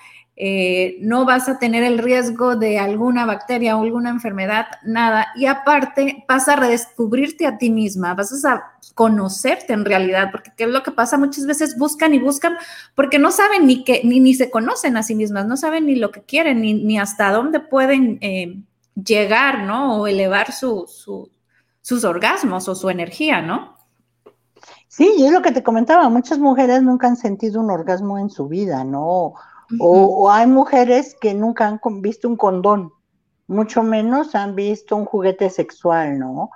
eh, no vas a tener el riesgo de alguna bacteria o alguna enfermedad, nada. Y aparte, vas a redescubrirte a ti misma, vas a conocerte en realidad, porque ¿qué es lo que pasa? Muchas veces buscan y buscan porque no saben ni que, ni, ni se conocen a sí mismas, no saben ni lo que quieren, ni, ni hasta dónde pueden eh, llegar, ¿no? O elevar su, sus orgasmos o su energía, ¿no? Sí, y es lo que te comentaba, muchas mujeres nunca han sentido un orgasmo en su vida, ¿no? o, hay mujeres que nunca han visto un condón, mucho menos han visto un juguete sexual, ¿no?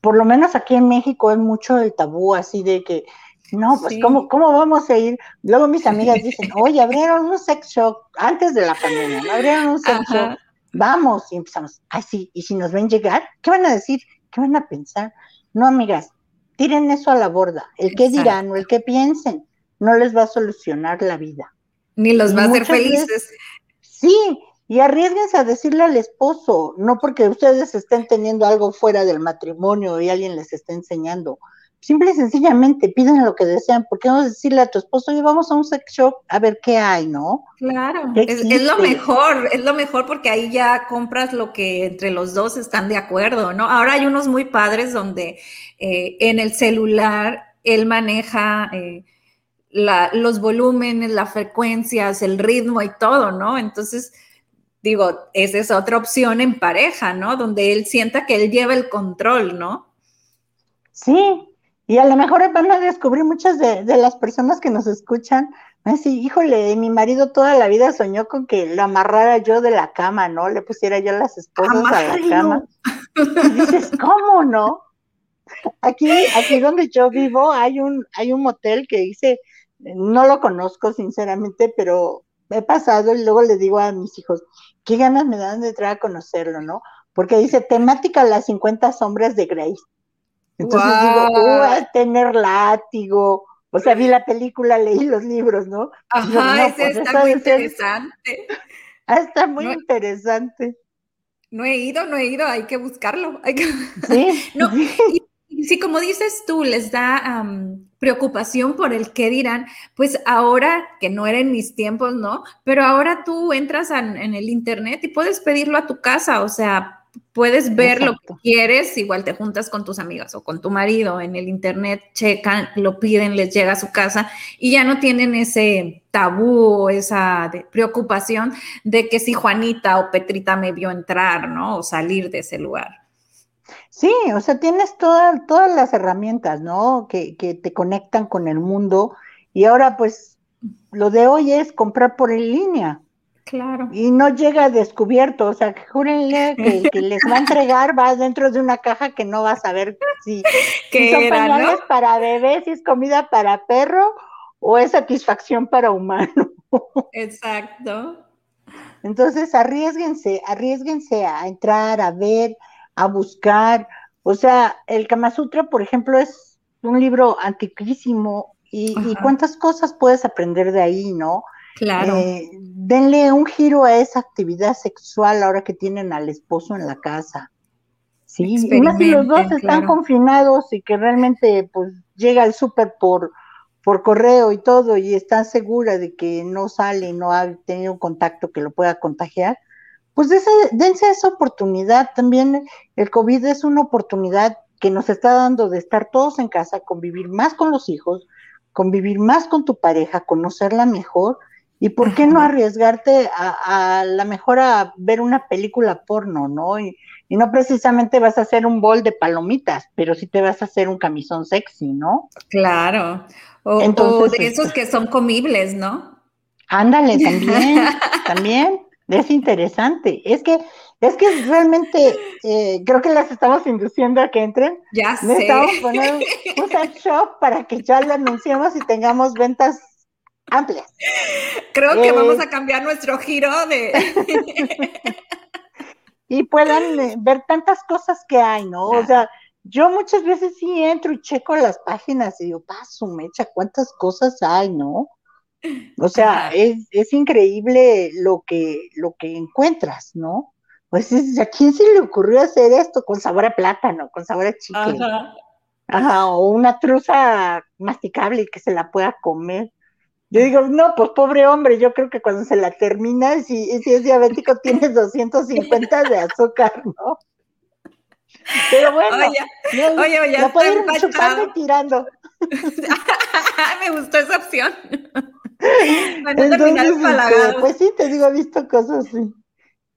Por lo menos aquí en México es mucho el tabú así de que, no, pues ¿cómo, ¿cómo vamos a ir? Luego mis amigas dicen, oye, abrieron un sex shop antes de la pandemia, ¿no? abrieron un sex shop, vamos, y empezamos, así, y si nos ven llegar, ¿qué van a decir? ¿Qué van a pensar? No, amigas, tiren eso a la borda, el que dirán o el que piensen, no les va a solucionar la vida. Ni los va a hacer felices. sí, y arriesguense a decirle al esposo, no porque ustedes estén teniendo algo fuera del matrimonio y alguien les esté enseñando. Simple y sencillamente piden lo que desean. ¿Por qué no decirle a tu esposo, oye, vamos a un sex shop a ver qué hay, no? Claro, es, lo mejor, es lo mejor porque ahí ya compras lo que entre los dos están de acuerdo, ¿no? Ahora hay unos muy padres donde eh, en el celular él maneja... Eh, los volúmenes, las frecuencias, el ritmo y todo, ¿no? Entonces, digo, esa es otra opción en pareja, ¿no? Donde él sienta que él lleva el control, ¿no? Sí, y a lo mejor van a descubrir muchas de, las personas que nos escuchan, así, híjole, mi marido toda la vida soñó con que lo amarrara yo de la cama, ¿no? Le pusiera yo las esposas a la cama. Y dices, ¿cómo no? Aquí, aquí donde yo vivo hay un, hay un motel que dice no lo conozco sinceramente, pero he pasado y luego le digo a mis hijos, qué ganas me dan de entrar a conocerlo, ¿no? Porque dice temática las 50 sombras de Grace. Entonces digo, uh, a tener látigo. O sea, vi la película, leí los libros, ¿no? Ajá, ese pues, está muy interesante. Ah, está muy interesante. No he ido, no he ido, hay que buscarlo. Hay que... Sí. no, sí, como dices tú, les da preocupación por el qué dirán, pues ahora, que no era en mis tiempos, ¿no? Pero ahora tú entras en el internet y puedes pedirlo a tu casa, o sea, puedes ver lo que quieres, igual te juntas con tus amigas o con tu marido en el internet, checan, lo piden, les llega a su casa y ya no tienen ese tabú o esa preocupación de que si Juanita o Petrita me vio entrar, ¿no? O salir de ese lugar. Sí, o sea, tienes todas todas las herramientas, ¿no? Que, que te conectan con el mundo y ahora pues lo de hoy es comprar por en línea. Claro. Y no llega descubierto, o sea, júrenle que, que les va a entregar, va dentro de una caja que no vas a ver si, si son pañales para bebés, si es comida para perro o es satisfacción para humano. Exacto. Entonces, arriesguense, arriesguense a entrar, a ver, a buscar. O sea, el Kama Sutra, por ejemplo, es un libro antiquísimo y, y cuántas cosas puedes aprender de ahí, ¿no? Claro. Eh, denle un giro a esa actividad sexual ahora que tienen al esposo en la casa. Sí, más si los dos están confinados y que realmente pues llega el súper por, por correo y todo y están segura de que no sale y no ha tenido un contacto que lo pueda contagiar, pues dense esa oportunidad. También el COVID es una oportunidad que nos está dando de estar todos en casa, convivir más con los hijos, convivir más con tu pareja, conocerla mejor ¿Y por qué no arriesgarte a, la mejor a ver una película porno, no? Y, no precisamente vas a hacer un bol de palomitas, pero sí te vas a hacer un camisón sexy, ¿no? Claro. O, Entonces, de esos que son comibles, ¿no? Ándale, también, también. Es interesante. Es que, es que realmente eh, creo que las estamos induciendo a que entren. Ya sé. Necesitamos poner un, un shop para que ya lo anunciemos y tengamos ventas amplias. Creo que vamos eh, a cambiar nuestro giro de... y puedan eh, ver tantas cosas que hay, ¿no? O sea, yo muchas veces sí entro y checo las páginas y digo, paso, mecha, cuántas cosas hay, ¿no? O sea, es, es, increíble lo que, lo que encuentras, ¿no? Pues ¿a quién se le ocurrió hacer esto con sabor a plátano, con sabor a chicle? Ajá. o una truza masticable que se la pueda comer. Yo digo, no, pues pobre hombre, yo creo que cuando se la termina, si, si es diabético, tiene 250 de azúcar, ¿no? Pero bueno, oye, oye, oye, la puede ir chupando y tirando. Me gustó esa opción. Entonces, este, pues sí, te digo, he visto cosas así.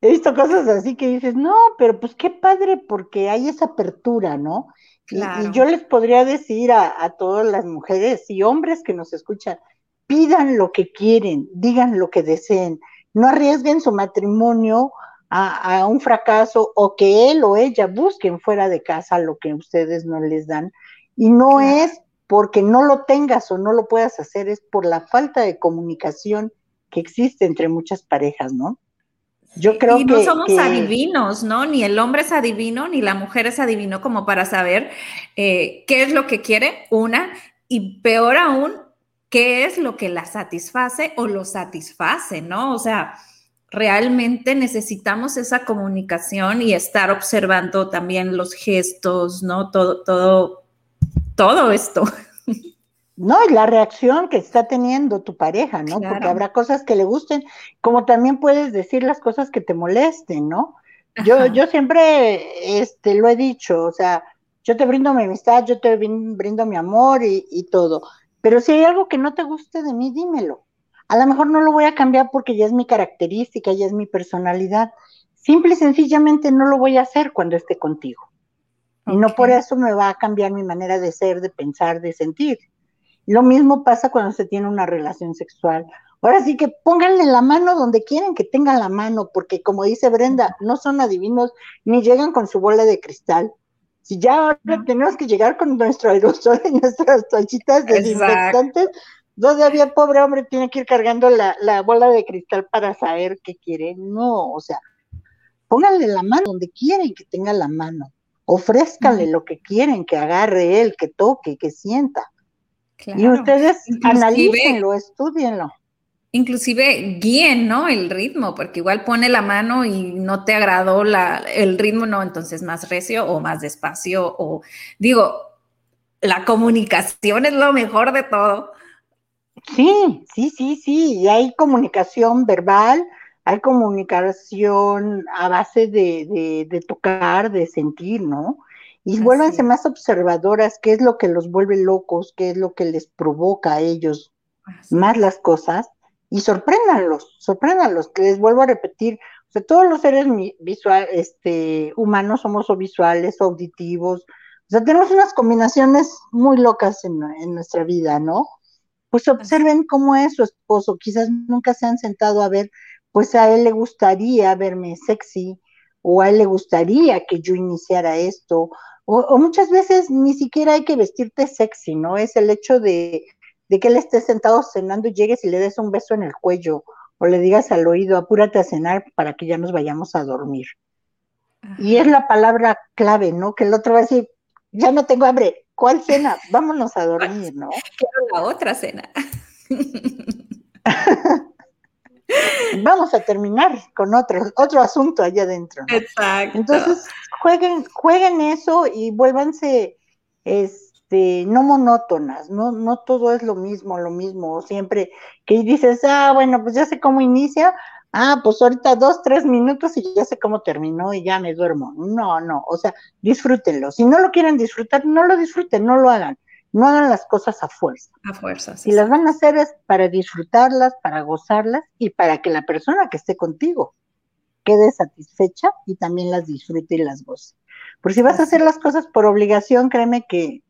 He visto cosas así que dices, no, pero pues qué padre, porque hay esa apertura, ¿no? Y, yo les podría decir a, a todas las mujeres y hombres que nos escuchan, pidan lo que quieren, digan lo que deseen, no arriesguen su matrimonio a, un fracaso o que él o ella busquen fuera de casa lo que ustedes no les dan. Y no es porque no lo tengas o no lo puedas hacer, es por la falta de comunicación que existe entre muchas parejas, ¿no? Yo creo y no somos adivinos, ¿no? Ni el hombre es adivino, ni la mujer es adivino como para saber eh, qué es lo que quiere, una, y peor aún, qué es lo que la satisface o lo satisface, ¿no? O sea, realmente necesitamos esa comunicación y estar observando también los gestos, ¿no? Todo, todo, todo esto. No, y la reacción que está teniendo tu pareja, ¿no? Porque habrá cosas que le gusten, como también puedes decir las cosas que te molesten, ¿no? Yo, yo siempre este, lo he dicho, o sea, yo te brindo mi amistad, yo te brindo mi amor y, y todo. Pero si hay algo que no te guste de mí, dímelo. A lo mejor no lo voy a cambiar porque ya es mi característica, ya es mi personalidad. Simple y sencillamente no lo voy a hacer cuando esté contigo. Y no por eso me va a cambiar mi manera de ser, de pensar, de sentir. Lo mismo pasa cuando se tiene una relación sexual. Ahora sí que pónganle la mano donde quieren que tengan la mano, porque como dice Brenda, no son adivinos ni llegan con su bola de cristal. Si ya ahora tenemos que llegar con nuestro aerosol y nuestras toallitas desinfectantes, todavía pobre hombre tiene que ir cargando la, bola de cristal para saber qué quiere. No, o sea, pónganle la mano donde quieren que tenga la mano. Ofrézcanle lo que quieren que agarre él, que toque, que sienta. Y ustedes analícenlo, estudienlo inclusive guíen, ¿no? El ritmo, porque igual pone la mano y no te agradó la, el ritmo, no, entonces más recio o más despacio, o digo, la comunicación es lo mejor de todo. Sí, sí, sí, sí, y hay comunicación verbal, hay comunicación a base de, de, tocar, de sentir, ¿no? Y vuélvanse más observadoras, qué es lo que los vuelve locos, qué es lo que les provoca a ellos más las cosas, y sorpréndanlos, sorpréndanlos, que les vuelvo a repetir, o sea, todos los seres visual, este, humanos somos o visuales o auditivos, o sea, tenemos unas combinaciones muy locas en, en nuestra vida, ¿no? Pues observen cómo es su esposo, quizás nunca se han sentado a ver pues a él le gustaría verme sexy o a él le gustaría que yo iniciara esto. O, muchas veces ni siquiera hay que vestirte sexy, ¿no? Es el hecho de, que él esté sentado cenando y llegues y le des un beso en el cuello o le digas al oído, apúrate a cenar para que ya nos vayamos a dormir. Y es la palabra clave, ¿no? Que el otro va a decir, ya no tengo hambre, ¿cuál cena? Vámonos a dormir, ¿no? Quiero la otra cena. vamos a terminar con otro, otro asunto allá adentro. Exacto. Entonces, jueguen, jueguen eso y vuélvanse este, no monótonas, no, no todo es lo mismo, lo mismo, siempre que dices, ah, bueno, pues ya sé cómo inicia, ah, pues ahorita dos, tres minutos y ya sé cómo terminó y ya me duermo. No, no, o sea, disfrútenlo. Si no lo quieren disfrutar, no lo disfruten, no lo hagan. No hagan las cosas a fuerza. A fuerza, Si las van a hacer es para disfrutarlas, para gozarlas y para que la persona que esté contigo quede satisfecha y también las disfrute y las goce. Porque si vas a hacer las cosas por obligación, créeme que,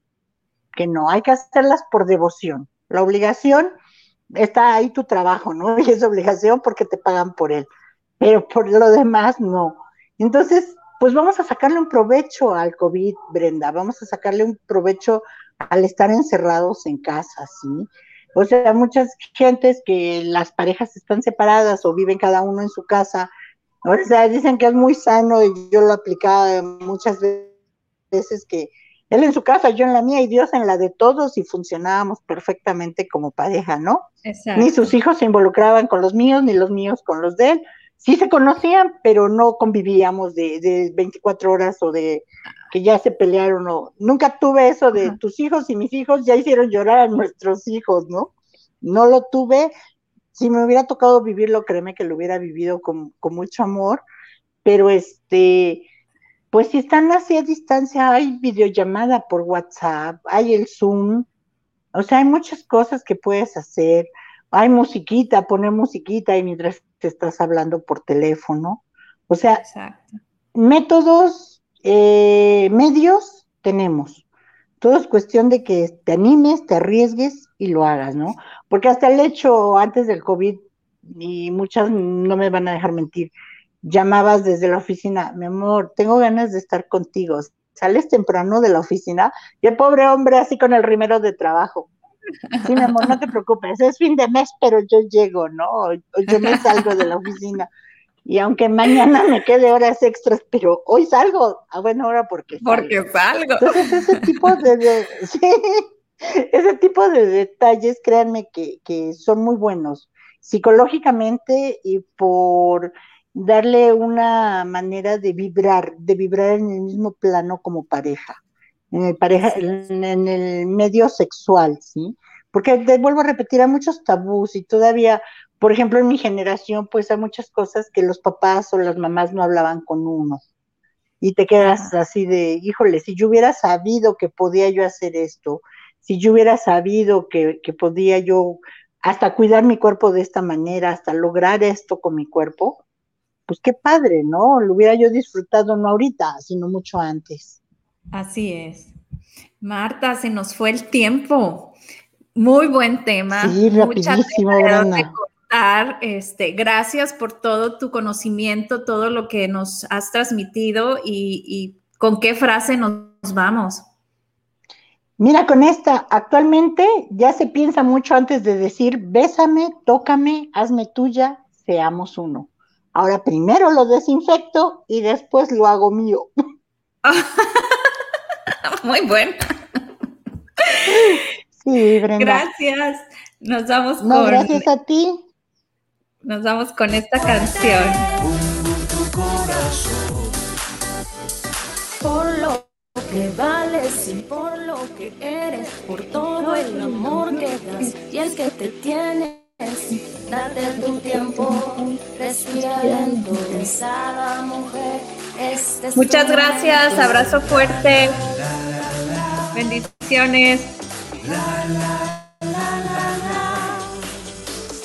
que no, hay que hacerlas por devoción. La obligación está ahí tu trabajo, ¿no? Y es obligación porque te pagan por él. Pero por lo demás, no. Entonces, pues vamos a sacarle un provecho al COVID, Brenda. Vamos a sacarle un provecho al estar encerrados en casa, ¿sí? O sea, muchas gentes que las parejas están separadas o viven cada uno en su casa, o sea, dicen que es muy sano y yo lo aplicaba muchas veces que él en su casa, yo en la mía y Dios en la de todos y funcionábamos perfectamente como pareja, ¿no? Exacto. Ni sus hijos se involucraban con los míos, ni los míos con los de él. Sí se conocían, pero no convivíamos de, de 24 horas o de que ya se pelearon o nunca tuve eso de tus hijos y mis hijos ya hicieron llorar a nuestros hijos, ¿no? No lo tuve. Si me hubiera tocado vivirlo, créeme que lo hubiera vivido con, mucho amor, pero este, pues si están así a distancia, hay videollamada por WhatsApp, hay el Zoom, o sea, hay muchas cosas que puedes hacer. Hay musiquita, poner musiquita y mientras te estás hablando por teléfono. O sea, métodos eh, medios tenemos. Todo es cuestión de que te animes, te arriesgues y lo hagas, ¿no? Porque hasta el hecho antes del COVID, y muchas no me van a dejar mentir, llamabas desde la oficina, mi amor, tengo ganas de estar contigo. Sales temprano de la oficina y el pobre hombre así con el rimero de trabajo. Sí, mi amor, no te preocupes, es fin de mes, pero yo llego, ¿no? yo me salgo de la oficina y aunque mañana me quede horas extras, pero hoy salgo a buena hora porque porque salgo. Entonces ese tipo de, ese tipo de detalles, créanme que, que son muy buenos psicológicamente y por darle una manera de vibrar, de vibrar en el mismo plano como pareja, en el pareja, en, en el medio sexual, ¿sí? Porque te vuelvo a repetir, hay muchos tabús y todavía por ejemplo, en mi generación, pues hay muchas cosas que los papás o las mamás no hablaban con uno. Y te quedas así de, híjole, si yo hubiera sabido que podía yo hacer esto, si yo hubiera sabido que, podía yo hasta cuidar mi cuerpo de esta manera, hasta lograr esto con mi cuerpo, pues qué padre, ¿no? Lo hubiera yo disfrutado no ahorita, sino mucho antes. Así es. Marta, se nos fue el tiempo. Muy buen tema. Sí, rapidísimo, este, gracias por todo tu conocimiento, todo lo que nos has transmitido y, con qué frase nos vamos. Mira, con esta, actualmente ya se piensa mucho antes de decir, bésame, tócame, hazme tuya, seamos uno. Ahora primero lo desinfecto y después lo hago mío. Muy bueno. Sí, Brenda. Gracias. Nos vamos no, gracias a ti. Nos vamos con esta canción. Por lo que vale vales y por lo que eres, por todo el amor que das y el que te tienes. Date tu tiempo, respira lento, pensada mujer. Este Muchas gracias, abrazo fuerte. Bendiciones.